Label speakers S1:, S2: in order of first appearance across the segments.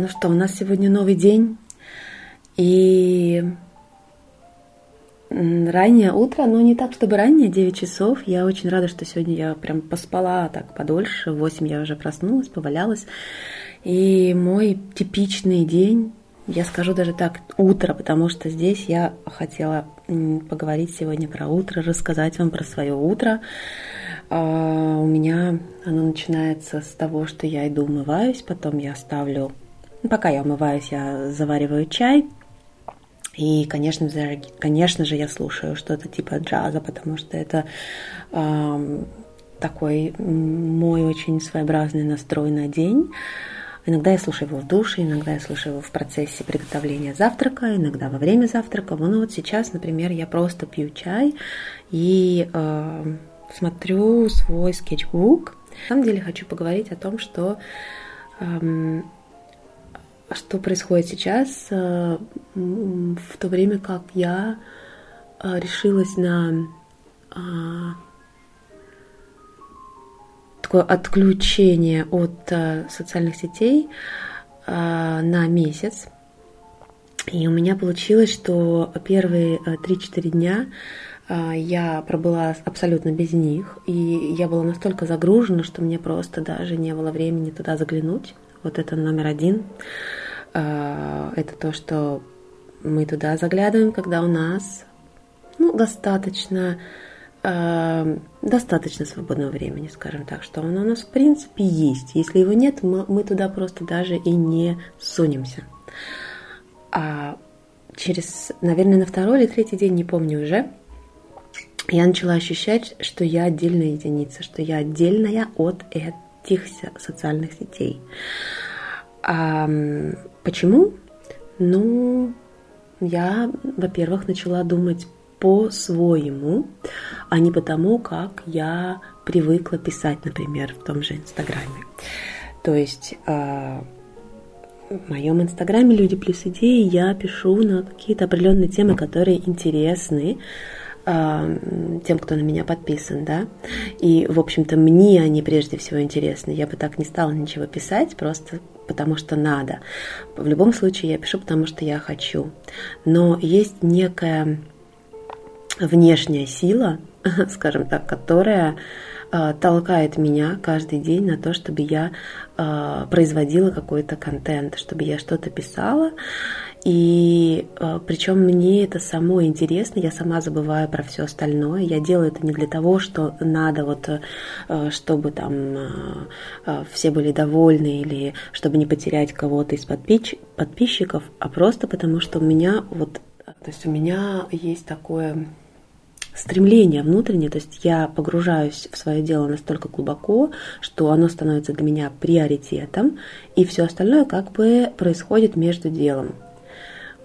S1: Ну что, у нас сегодня новый день. И раннее утро, но не так, чтобы раннее, 9 часов. Я очень рада, что сегодня я прям поспала так подольше. В 8 я уже проснулась, повалялась. И мой типичный день, я скажу даже так, утро, потому что здесь я хотела поговорить сегодня про утро, рассказать вам про свое утро. А, у меня оно начинается с того, что я иду умываюсь, потом я ставлю пока я умываюсь, я завариваю чай. И, конечно же, конечно же, я слушаю что-то типа джаза, потому что это э, такой мой очень своеобразный настрой на день. Иногда я слушаю его в душе, иногда я слушаю его в процессе приготовления завтрака, иногда во время завтрака. Ну вот сейчас, например, я просто пью чай и э, смотрю свой скетчбук. На самом деле хочу поговорить о том, что э, что происходит сейчас, э, в то время как я э, решилась на а, такое отключение от э, социальных сетей на месяц. И у меня получилось, что первые 3-4 дня я пробыла абсолютно без них, и я была настолько загружена, что мне просто даже не было времени туда заглянуть. Вот это номер один. А, это то, что мы туда заглядываем, когда у нас ну, достаточно, э, достаточно свободного времени, скажем так, что оно у нас в принципе есть. Если его нет, мы, мы туда просто даже и не сунемся. А через, наверное, на второй или третий день, не помню уже, я начала ощущать, что я отдельная единица, что я отдельная от этих социальных сетей. А почему? Ну, я, во-первых, начала думать по-своему, а не потому, как я привыкла писать, например, в том же Инстаграме. То есть э, в моем Инстаграме «Люди плюс идеи» я пишу на какие-то определенные темы, которые интересны тем, кто на меня подписан, да, и, в общем-то, мне они прежде всего интересны. Я бы так не стала ничего писать, просто потому что надо. В любом случае я пишу, потому что я хочу. Но есть некая внешняя сила, скажем так, которая толкает меня каждый день на то, чтобы я э, производила какой-то контент, чтобы я что-то писала. И э, причем мне это само интересно, я сама забываю про все остальное. Я делаю это не для того, что надо вот, э, чтобы там э, все были довольны или чтобы не потерять кого-то из подписчиков, а просто потому что у меня вот, то есть у меня есть такое стремление внутреннее, то есть я погружаюсь в свое дело настолько глубоко, что оно становится для меня приоритетом, и все остальное как бы происходит между делом.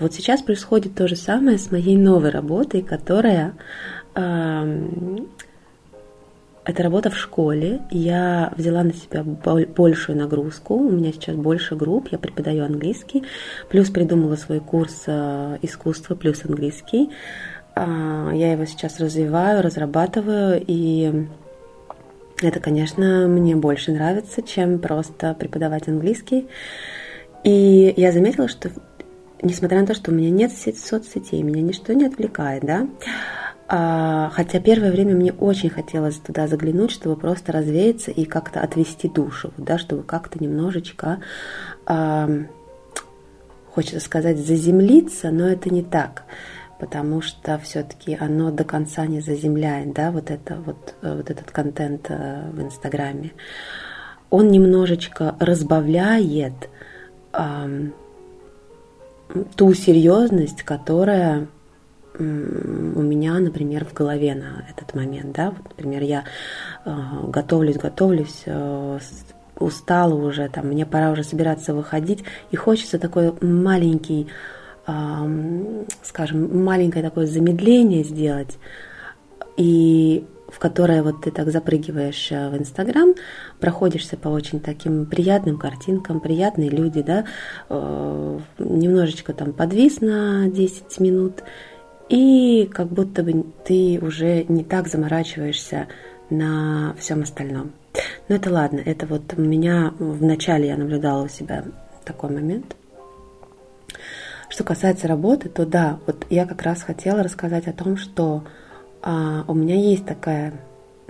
S1: Вот сейчас происходит то же самое с моей новой работой, которая э, это работа в школе. Я взяла на себя большую нагрузку. У меня сейчас больше групп. Я преподаю английский. Плюс придумала свой курс э, искусства плюс английский. Э, я его сейчас развиваю, разрабатываю. И это, конечно, мне больше нравится, чем просто преподавать английский. И я заметила, что несмотря на то, что у меня нет соцсетей, меня ничто не отвлекает, да, а, хотя первое время мне очень хотелось туда заглянуть, чтобы просто развеяться и как-то отвести душу, да, чтобы как-то немножечко, а, хочется сказать, заземлиться, но это не так, потому что все-таки оно до конца не заземляет, да, вот это вот, вот этот контент э, в Инстаграме. Он немножечко разбавляет ту серьезность, которая у меня, например, в голове на этот момент, да, вот, например, я э, готовлюсь, готовлюсь, э, устала уже, там, мне пора уже собираться выходить, и хочется такой маленький, э, скажем, маленькое такое замедление сделать, и в которое вот ты так запрыгиваешь э, в Инстаграм, проходишься по очень таким приятным картинкам, приятные люди, да, э, немножечко там подвис на 10 минут, и как будто бы ты уже не так заморачиваешься на всем остальном. Но это ладно, это вот меня вначале я наблюдала у себя такой момент. Что касается работы, то да, вот я как раз хотела рассказать о том, что а, у меня есть такая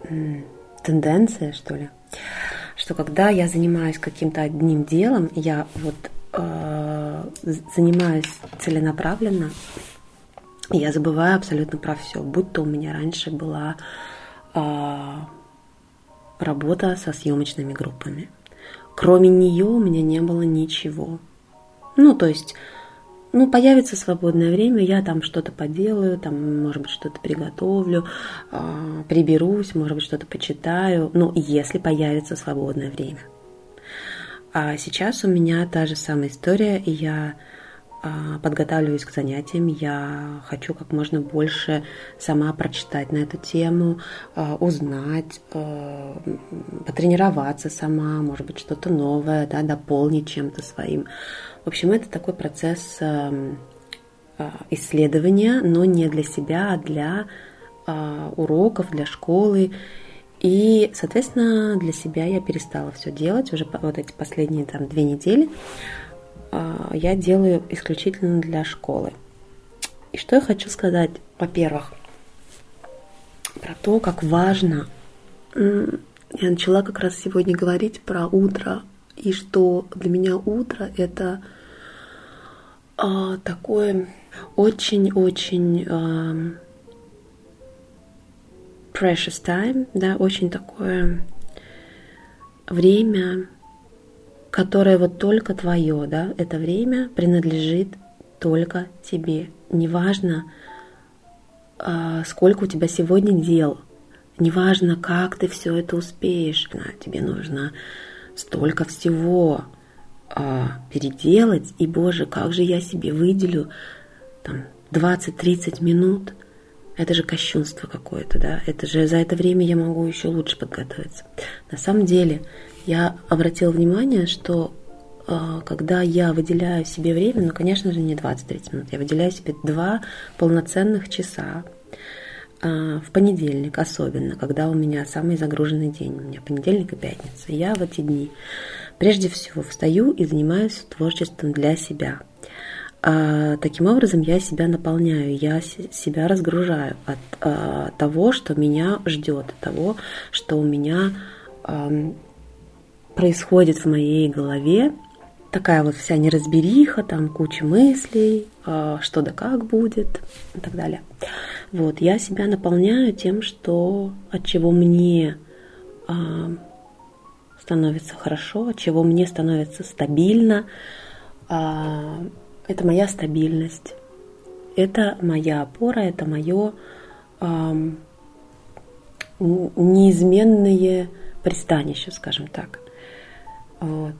S1: м, тенденция, что ли, что когда я занимаюсь каким-то одним делом, я вот э, занимаюсь целенаправленно, я забываю абсолютно про все. Будь то у меня раньше была э, работа со съемочными группами. Кроме нее у меня не было ничего. Ну, то есть, ну, появится свободное время, я там что-то поделаю, там, может быть, что-то приготовлю, э, приберусь, может быть, что-то почитаю. Ну, если появится свободное время. А сейчас у меня та же самая история, и я подготавливаюсь к занятиям, я хочу как можно больше сама прочитать на эту тему, а, узнать, а, потренироваться сама, может быть, что-то новое, да, дополнить чем-то своим. В общем, это такой процесс исследования, но не для себя, а для уроков, для школы. И, соответственно, для себя я перестала все делать уже вот эти последние там две недели. А, я делаю исключительно для школы. И что я хочу сказать? Во-первых, про то, как важно. Я начала как раз сегодня говорить про утро, и что для меня утро это а, такое очень-очень а, precious time, да, очень такое время, которое вот только твое, да, это время принадлежит только тебе. Неважно, а, сколько у тебя сегодня дел, неважно, как ты все это успеешь, тебе нужно столько всего а, переделать, и, боже, как же я себе выделю там 20-30 минут, это же кощунство какое-то, да, это же за это время я могу еще лучше подготовиться. На самом деле, я обратила внимание, что э, когда я выделяю себе время, ну, конечно же, не 20-30 минут, я выделяю себе два полноценных часа э, в понедельник особенно, когда у меня самый загруженный день, у меня понедельник и пятница. Я в эти дни прежде всего встаю и занимаюсь творчеством для себя. А, таким образом я себя наполняю, я себя разгружаю от а, того, что меня ждет, от того, что у меня происходит в моей голове такая вот вся неразбериха, там куча мыслей, а, что да как будет и так далее. Вот, я себя наполняю тем, что от чего мне а, становится хорошо, от чего мне становится стабильно. А, это моя стабильность, это моя опора, это мое неизменное пристанище, скажем так. Вот.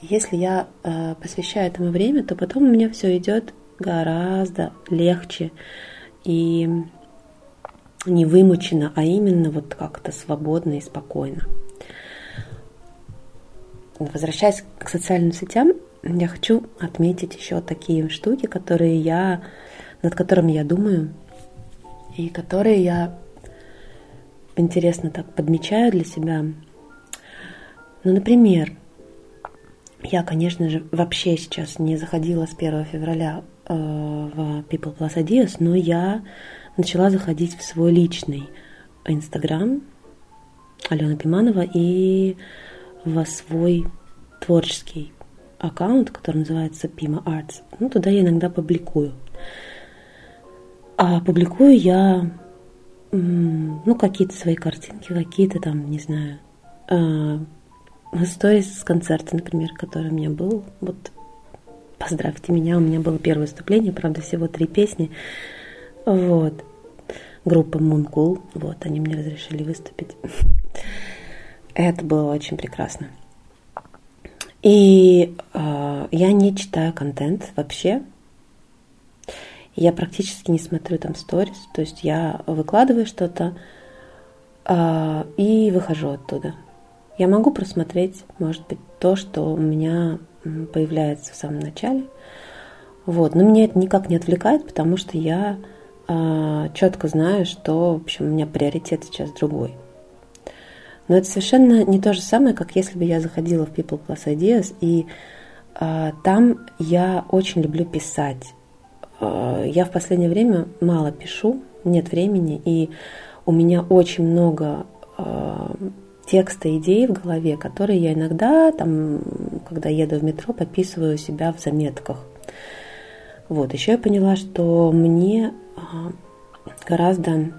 S1: Если я э, посвящаю этому время, то потом у меня все идет гораздо легче и не вымучено, а именно вот как-то свободно и спокойно. Возвращаясь к социальным сетям, я хочу отметить еще такие штуки, которые я, над которыми я думаю, и которые я интересно так подмечаю для себя. Ну, например, я, конечно же, вообще сейчас не заходила с 1 февраля э, в People Plus Ideas, но я начала заходить в свой личный Инстаграм Алена Пиманова и во свой творческий аккаунт, который называется Pima Arts. Ну, туда я иногда публикую. А публикую я ну, какие-то свои картинки, какие-то там, не знаю, э, сторис с концерта, например, который у меня был. Вот поздравьте меня, у меня было первое выступление, правда, всего три песни. Вот. Группа Cool, вот, они мне разрешили выступить. Это было очень прекрасно. И э, я не читаю контент вообще. Я практически не смотрю там сторис. То есть я выкладываю что-то э, и выхожу оттуда. Я могу просмотреть, может быть, то, что у меня появляется в самом начале. Вот. Но меня это никак не отвлекает, потому что я э, четко знаю, что, в общем, у меня приоритет сейчас другой. Но это совершенно не то же самое, как если бы я заходила в People Plus Ideas и А, там я очень люблю писать. А, я в последнее время мало пишу, нет времени, и у меня очень много а, текста, идей в голове, которые я иногда, там, когда еду в метро, подписываю себя в заметках. Вот, еще я поняла, что мне гораздо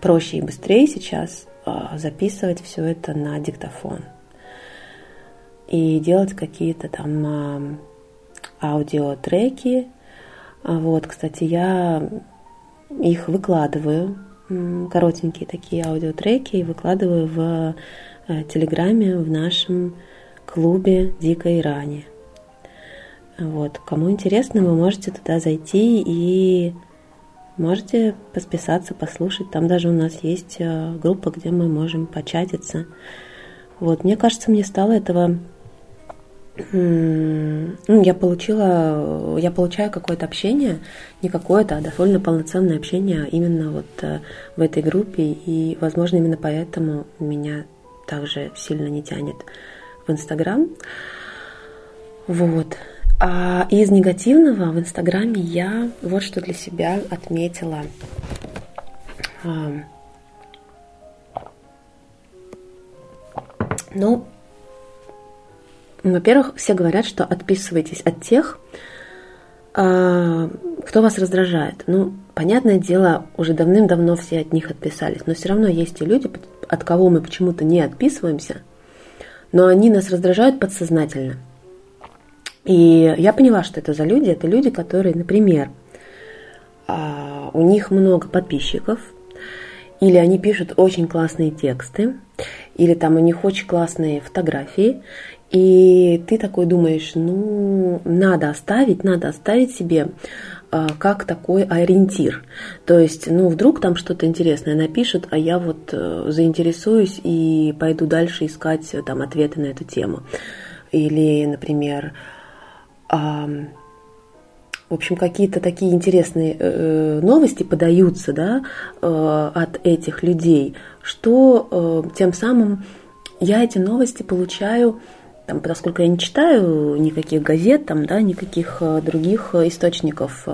S1: проще и быстрее сейчас записывать все это на диктофон и делать какие-то там аудиотреки. Вот, кстати, я их выкладываю, коротенькие такие аудиотреки, и выкладываю в э, Телеграме в нашем клубе Дикой Рани. Вот, кому интересно, вы можете туда зайти и можете посписаться, послушать. Там даже у нас есть э, группа, где мы можем початиться. Вот, мне кажется, мне стало этого ну, я получила, я получаю какое-то общение, не какое-то, а довольно полноценное общение именно вот э, в этой группе, и, возможно, именно поэтому меня также сильно не тянет в Инстаграм. Вот. А из негативного в Инстаграме я вот что для себя отметила. Ну, во-первых, все говорят, что отписывайтесь от тех, а, кто вас раздражает. Ну, понятное дело, уже давным-давно все от них отписались, но все равно есть и люди, от кого мы почему-то не отписываемся, но они нас раздражают подсознательно. И я поняла, что это за люди. Это люди, которые, например, а, у них много подписчиков, или они пишут очень классные тексты, или там у них очень классные фотографии, и ты такой думаешь, ну, надо оставить, надо оставить себе а, как такой ориентир. То есть, ну, вдруг там что-то интересное напишут, а я вот э, заинтересуюсь и пойду дальше искать э, там ответы на эту тему. Или, например, в общем, какие-то такие интересные э, новости подаются да, от этих людей, что тем самым я эти новости получаю там, поскольку я не читаю никаких газет, там, да, никаких э, других э, источников,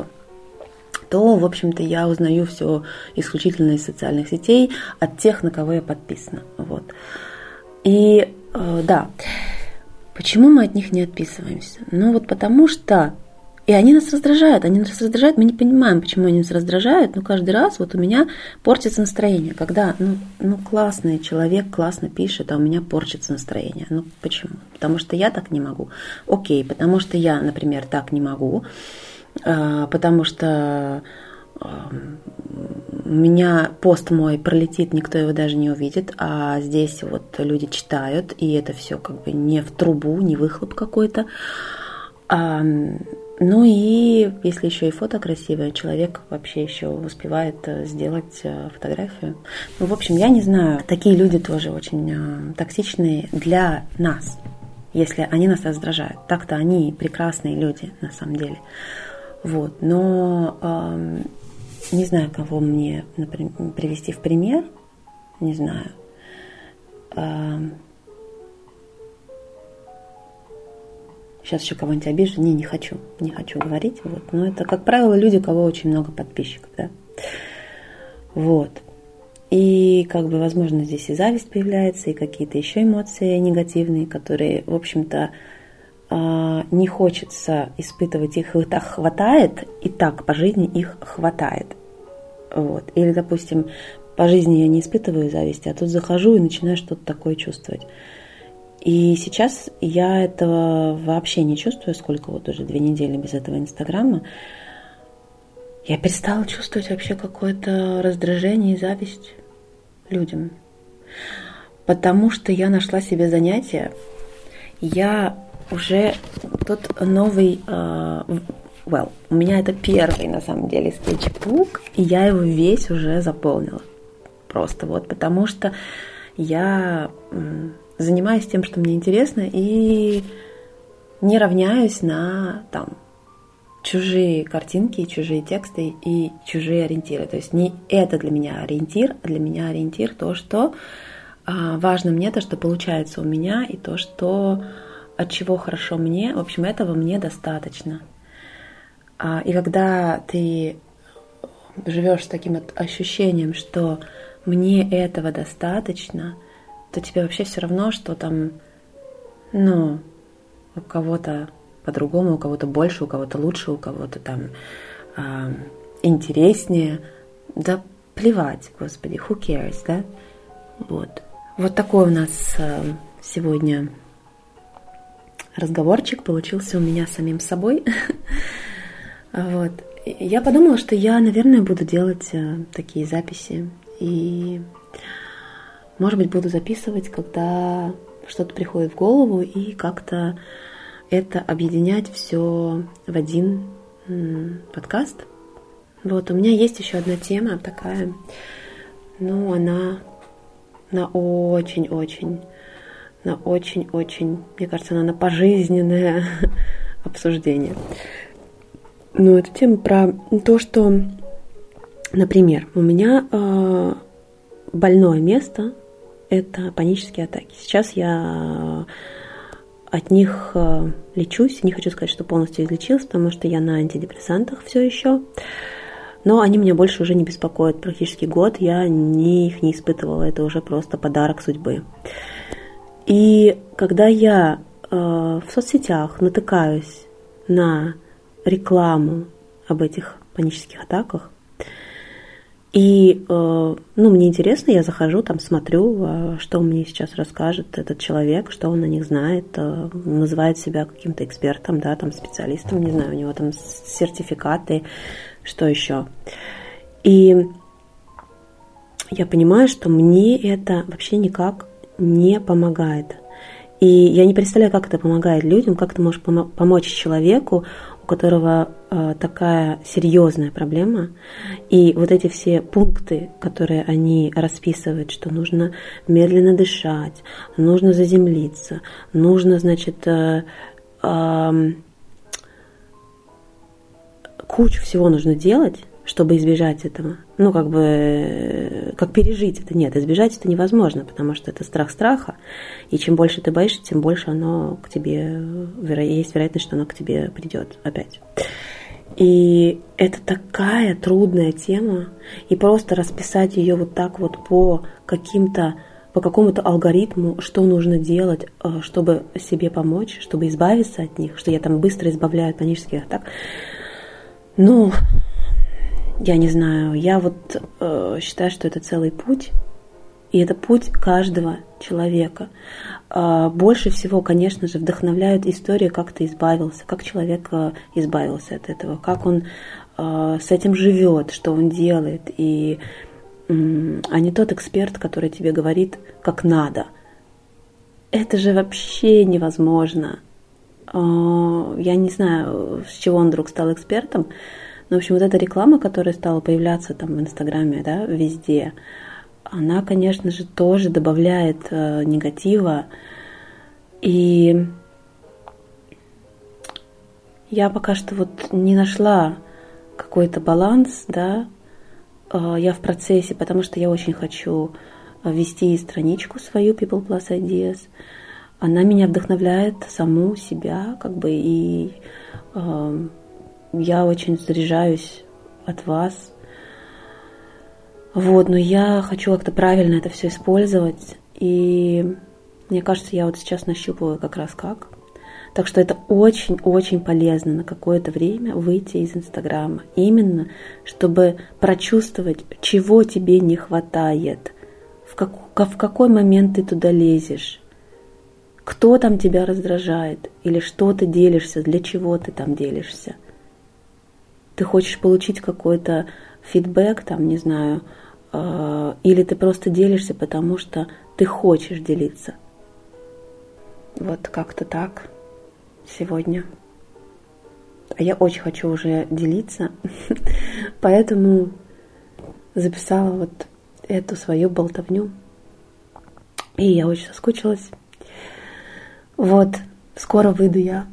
S1: то, в общем-то, я узнаю все исключительно из социальных сетей, от тех, на кого я подписана. Вот. И э, да, почему мы от них не отписываемся? Ну вот потому что и они нас раздражают, они нас раздражают, мы не понимаем, почему они нас раздражают, но каждый раз вот у меня портится настроение, когда, ну, ну классный человек классно пишет, а у меня портится настроение. Ну почему? Потому что я так не могу. Окей, потому что я, например, так не могу, а, потому что у меня пост мой пролетит, никто его даже не увидит, а здесь вот люди читают, и это все как бы не в трубу, не выхлоп какой-то. Ну и если еще и фото красивое, человек вообще еще успевает э, сделать э, фотографию. Ну, в общем, я не знаю, такие люди тоже очень э, токсичные для нас, если они нас раздражают. Так-то они прекрасные люди на самом деле. Вот, но э, не знаю, кого мне например, привести в пример, не знаю. Э, сейчас еще кого-нибудь обижу. Не, не хочу, не хочу говорить. Вот. Но это, как правило, люди, у кого очень много подписчиков, да. Вот. И, как бы, возможно, здесь и зависть появляется, и какие-то еще эмоции негативные, которые, в общем-то, а, не хочется испытывать, их и так хватает, и так по жизни их хватает. Вот. Или, допустим, по жизни я не испытываю зависти, а тут захожу и начинаю что-то такое чувствовать. И сейчас я этого вообще не чувствую, сколько вот уже две недели без этого Инстаграма. Я перестала чувствовать вообще какое-то раздражение и зависть людям. Потому что я нашла себе занятие. Я уже тот новый, uh, well, у меня это первый на самом деле скетчбук, и я его весь уже заполнила. Просто вот потому что я занимаюсь тем, что мне интересно, и не равняюсь на там чужие картинки, чужие тексты и чужие ориентиры. То есть не это для меня ориентир, а для меня ориентир то, что а, важно мне, то, что получается у меня, и то, что от чего хорошо мне, в общем, этого мне достаточно. А, и когда ты живешь с таким ощущением, что мне этого достаточно, то тебе вообще все равно, что там, ну, у кого-то по-другому, у кого-то больше, у кого-то лучше, у кого-то там э, интереснее. Да плевать, господи, who cares, да? Вот. Вот такой у нас э, сегодня разговорчик получился у меня самим собой. Вот. Я подумала, что я, наверное, буду делать э, такие записи. И, может быть, буду записывать, когда что-то приходит в голову, и как-то это объединять все в один подкаст. Вот, у меня есть еще одна тема такая, ну, она на очень-очень, на очень-очень, мне кажется, она на пожизненное обсуждение. Ну, это тема про то, что, например, у меня э, больное место – это панические атаки. Сейчас я от них э, лечусь. Не хочу сказать, что полностью излечилась, потому что я на антидепрессантах все еще. Но они меня больше уже не беспокоят. Практически год я ни их не испытывала. Это уже просто подарок судьбы. И когда я э, в соцсетях натыкаюсь на рекламу об этих панических атаках. И, э, ну, мне интересно, я захожу, там смотрю, э, что мне сейчас расскажет этот человек, что он о них знает, э, называет себя каким-то экспертом, да, там специалистом, не знаю, у него там сертификаты, что еще. И я понимаю, что мне это вообще никак не помогает. И я не представляю, как это помогает людям, как ты можешь помочь человеку, у которого э, такая серьезная проблема, и вот эти все пункты, которые они расписывают, что нужно медленно дышать, нужно заземлиться, нужно, значит, э, э, кучу всего нужно делать, чтобы избежать этого. Ну, как бы, как пережить это. Нет, избежать это невозможно, потому что это страх страха. И чем больше ты боишься, тем больше оно к тебе, есть вероятность, что оно к тебе придет опять. И это такая трудная тема. И просто расписать ее вот так вот по каким-то по какому-то алгоритму, что нужно делать, э, чтобы себе помочь, чтобы избавиться от них, что я там быстро избавляю от панических атак. Ну, я не знаю, я вот э, считаю, что это целый путь, и это путь каждого человека. Э, больше всего, конечно же, вдохновляют истории, как ты избавился, как человек э, избавился от этого, как он э, с этим живет, что он делает, и, э, а не тот эксперт, который тебе говорит, как надо. Это же вообще невозможно. Э, я не знаю, с чего он вдруг стал экспертом, ну, в общем, вот эта реклама, которая стала появляться там в Инстаграме, да, везде, она, конечно же, тоже добавляет э, негатива. И я пока что вот не нашла какой-то баланс, да, э, я в процессе, потому что я очень хочу вести страничку свою People Plus Ideas. Она меня вдохновляет саму себя, как бы, и э, я очень заряжаюсь от вас. Вот, но я хочу как-то правильно это все использовать. И мне кажется, я вот сейчас нащупываю как раз как. Так что это очень-очень полезно на какое-то время выйти из Инстаграма. Именно, чтобы прочувствовать, чего тебе не хватает, в, как, в какой момент ты туда лезешь, кто там тебя раздражает, или что ты делишься, для чего ты там делишься – ты хочешь получить какой-то фидбэк, там, не знаю, э, или ты просто делишься, потому что ты хочешь делиться. Вот как-то так сегодня. А я очень хочу уже делиться, поэтому записала вот эту свою болтовню. И я очень соскучилась. Вот, скоро выйду я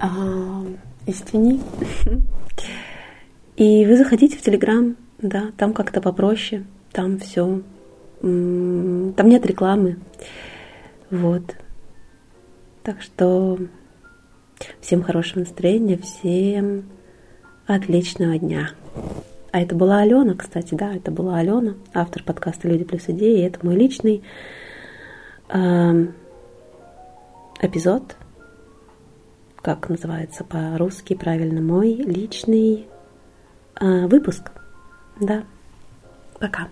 S1: а, из тени. И вы заходите в Телеграм, да, там как-то попроще, там все, там нет рекламы, вот. Так что всем хорошего настроения, всем отличного дня. А это была Алена, кстати, да, это была Алена, автор подкаста «Люди плюс идеи». Это мой личный э, эпизод, как называется по-русски правильно, мой личный выпуск. Да, пока.